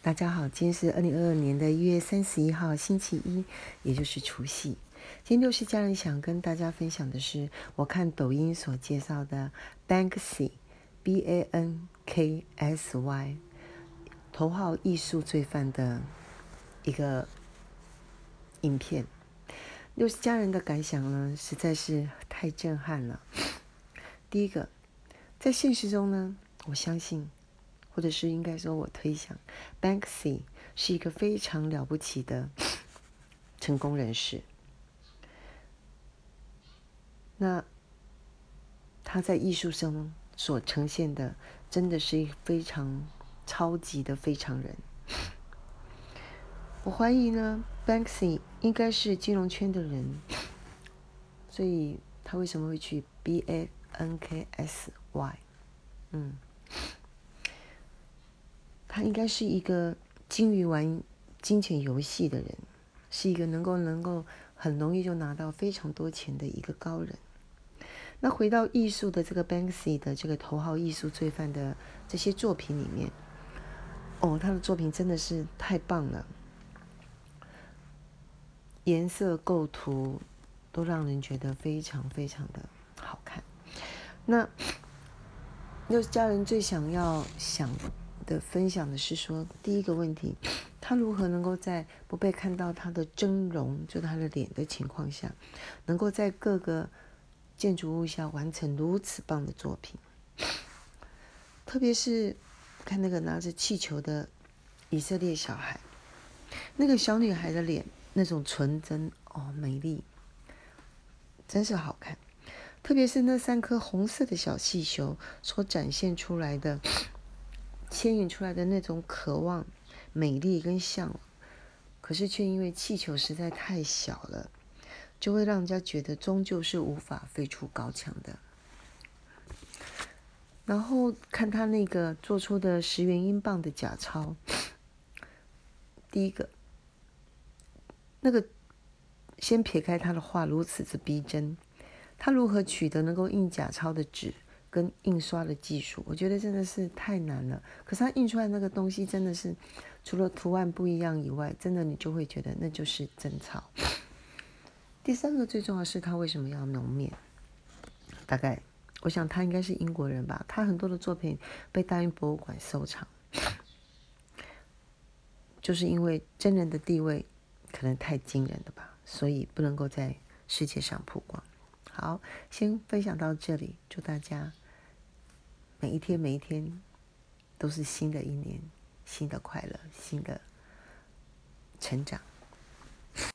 大家好，今天是二零二二年的一月三十一号，星期一，也就是除夕。今天六十家人想跟大家分享的是，我看抖音所介绍的 Banksy，B A N K S Y，头号艺术罪犯的一个影片。六十家人的感想呢，实在是太震撼了。第一个，在现实中呢，我相信。或者是应该说，我推想，Banksy 是一个非常了不起的成功人士。那他在艺术生所呈现的，真的是一非常超级的非常人。我怀疑呢，Banksy 应该是金融圈的人，所以他为什么会去 B A N K S Y？嗯。他应该是一个精于玩金钱游戏的人，是一个能够能够很容易就拿到非常多钱的一个高人。那回到艺术的这个 Banksy 的这个头号艺术罪犯的这些作品里面，哦，他的作品真的是太棒了，颜色构图都让人觉得非常非常的好看。那又家人最想要想。的分享的是说，第一个问题，他如何能够在不被看到他的真容，就他的脸的情况下，能够在各个建筑物下完成如此棒的作品？特别是看那个拿着气球的以色列小孩，那个小女孩的脸，那种纯真哦，美丽，真是好看。特别是那三颗红色的小气球所展现出来的。牵引出来的那种渴望、美丽跟向往，可是却因为气球实在太小了，就会让人家觉得终究是无法飞出高墙的。然后看他那个做出的十元英镑的假钞，第一个，那个先撇开他的画如此之逼真，他如何取得能够印假钞的纸？跟印刷的技术，我觉得真的是太难了。可是他印出来那个东西，真的是除了图案不一样以外，真的你就会觉得那就是真钞。第三个最重要是他为什么要蒙面？大概我想他应该是英国人吧。他很多的作品被大英博物馆收藏，就是因为真人的地位可能太惊人了吧，所以不能够在世界上曝光。好，先分享到这里。祝大家每一天每一天都是新的一年，新的快乐，新的成长。